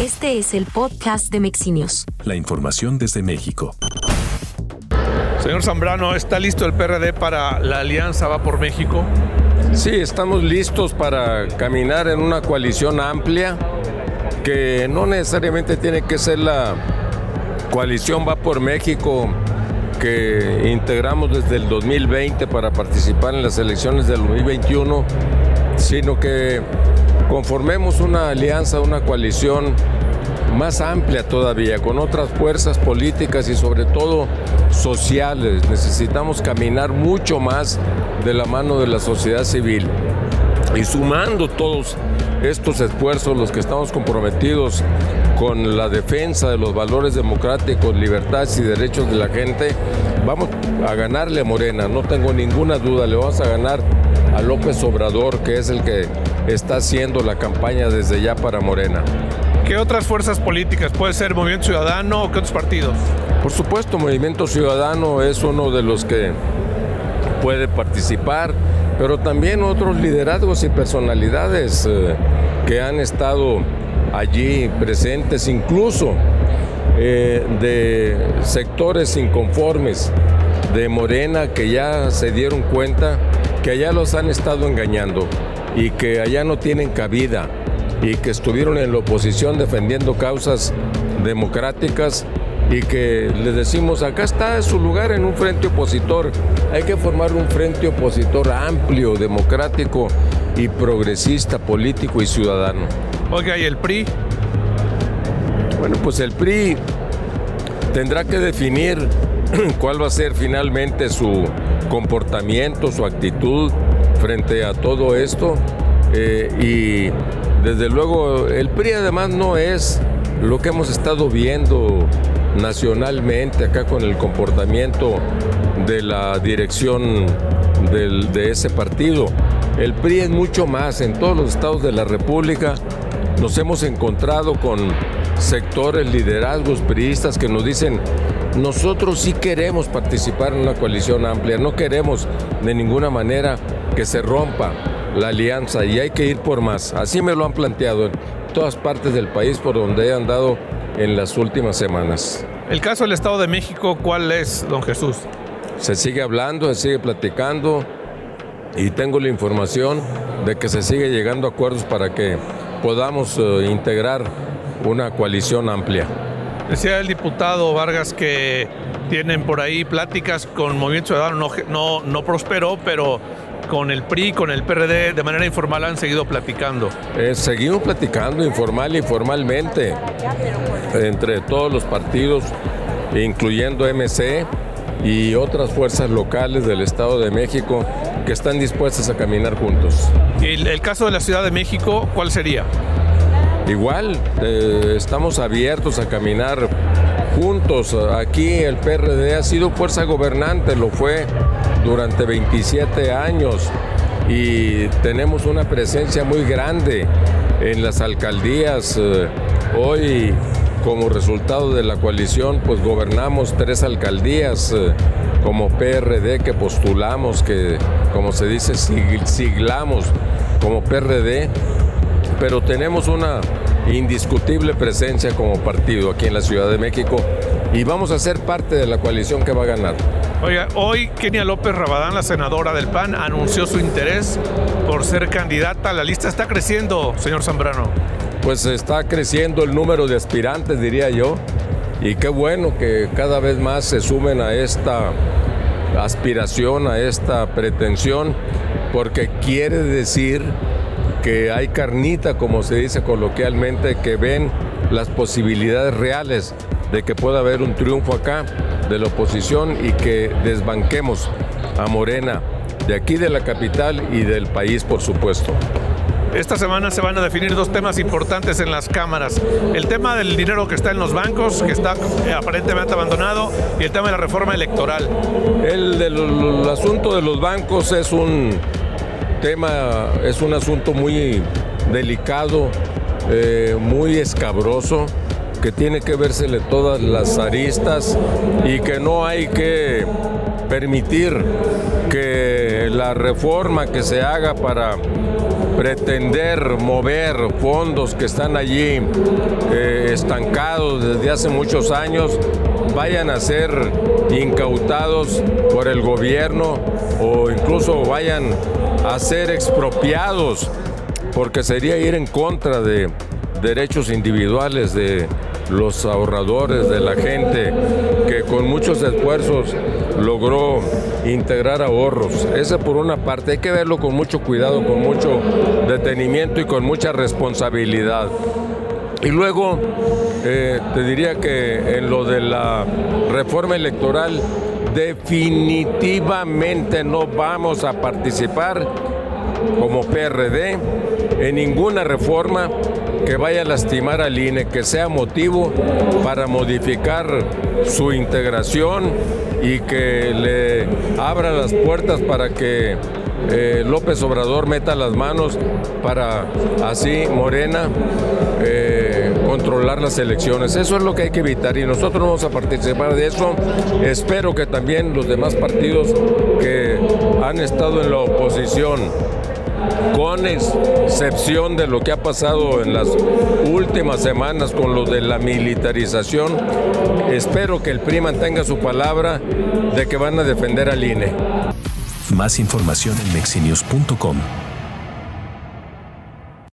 Este es el podcast de Mexinios. La información desde México. Señor Zambrano, ¿está listo el PRD para la alianza Va por México? Sí, estamos listos para caminar en una coalición amplia que no necesariamente tiene que ser la coalición Va por México que integramos desde el 2020 para participar en las elecciones del 2021, sino que conformemos una alianza, una coalición más amplia todavía, con otras fuerzas políticas y sobre todo sociales. Necesitamos caminar mucho más de la mano de la sociedad civil. Y sumando todos estos esfuerzos, los que estamos comprometidos con la defensa de los valores democráticos, libertades y derechos de la gente, vamos a ganarle a Morena, no tengo ninguna duda, le vamos a ganar a López Obrador, que es el que está haciendo la campaña desde ya para Morena. ¿Qué otras fuerzas políticas? ¿Puede ser Movimiento Ciudadano o qué otros partidos? Por supuesto, Movimiento Ciudadano es uno de los que puede participar, pero también otros liderazgos y personalidades eh, que han estado allí presentes, incluso eh, de sectores inconformes de Morena que ya se dieron cuenta que allá los han estado engañando y que allá no tienen cabida y que estuvieron en la oposición defendiendo causas democráticas y que les decimos, acá está su lugar en un frente opositor, hay que formar un frente opositor amplio, democrático y progresista, político y ciudadano. Oiga, ¿y el PRI? Bueno, pues el PRI tendrá que definir cuál va a ser finalmente su comportamiento, su actitud frente a todo esto. Eh, y desde luego el PRI además no es lo que hemos estado viendo nacionalmente acá con el comportamiento de la dirección de ese partido. El PRI es mucho más. En todos los estados de la República nos hemos encontrado con sectores, liderazgos priistas que nos dicen, nosotros sí queremos participar en una coalición amplia, no queremos de ninguna manera que se rompa la alianza y hay que ir por más. Así me lo han planteado en todas partes del país por donde he andado en las últimas semanas. El caso del Estado de México, ¿cuál es, don Jesús? Se sigue hablando, se sigue platicando y tengo la información de que se sigue llegando a acuerdos para que podamos eh, integrar una coalición amplia. Decía el diputado Vargas que tienen por ahí pláticas con Movimiento Ciudadano, no, no, no prosperó, pero con el PRI, con el PRD, de manera informal han seguido platicando. Eh, seguimos platicando informal y formalmente entre todos los partidos, incluyendo MC y otras fuerzas locales del Estado de México que están dispuestas a caminar juntos. ¿Y el caso de la Ciudad de México, cuál sería? Igual, eh, estamos abiertos a caminar juntos. Aquí el PRD ha sido fuerza gobernante, lo fue durante 27 años y tenemos una presencia muy grande en las alcaldías. Eh, hoy, como resultado de la coalición, pues gobernamos tres alcaldías eh, como PRD que postulamos, que como se dice, siglamos como PRD pero tenemos una indiscutible presencia como partido aquí en la Ciudad de México y vamos a ser parte de la coalición que va a ganar. Oiga, hoy Kenia López Rabadán, la senadora del PAN, anunció su interés por ser candidata. La lista está creciendo, señor Zambrano. Pues está creciendo el número de aspirantes, diría yo, y qué bueno que cada vez más se sumen a esta aspiración, a esta pretensión, porque quiere decir que hay carnita, como se dice coloquialmente, que ven las posibilidades reales de que pueda haber un triunfo acá de la oposición y que desbanquemos a Morena de aquí de la capital y del país, por supuesto. Esta semana se van a definir dos temas importantes en las cámaras. El tema del dinero que está en los bancos, que está aparentemente abandonado, y el tema de la reforma electoral. El, del, asunto de los bancos es un tema es un asunto muy delicado, eh, muy escabroso, que tiene que vérsele todas las aristas y que no hay que permitir que la reforma que se haga para pretender mover fondos que están allí eh, estancados desde hace muchos años vayan a ser incautados por el gobierno o incluso vayan a ser expropiados, porque sería ir en contra de derechos individuales de los ahorradores, de la gente que con muchos esfuerzos logró integrar ahorros. Ese por una parte, hay que verlo con mucho cuidado, con mucho detenimiento y con mucha responsabilidad. Y luego eh, te diría que en lo de la reforma electoral definitivamente no vamos a participar como PRD en ninguna reforma que vaya a lastimar al INE, que sea motivo para modificar su integración y que le abra las puertas para que eh, López Obrador meta las manos para así Morena eh, controlar las elecciones. Eso es lo que hay que evitar y nosotros vamos a participar de eso. Espero que también los demás partidos que han estado en la oposición con excepción de lo que ha pasado en las últimas semanas con lo de la militarización, espero que el PRI mantenga su palabra de que van a defender al INE. Más información en mexinews.com.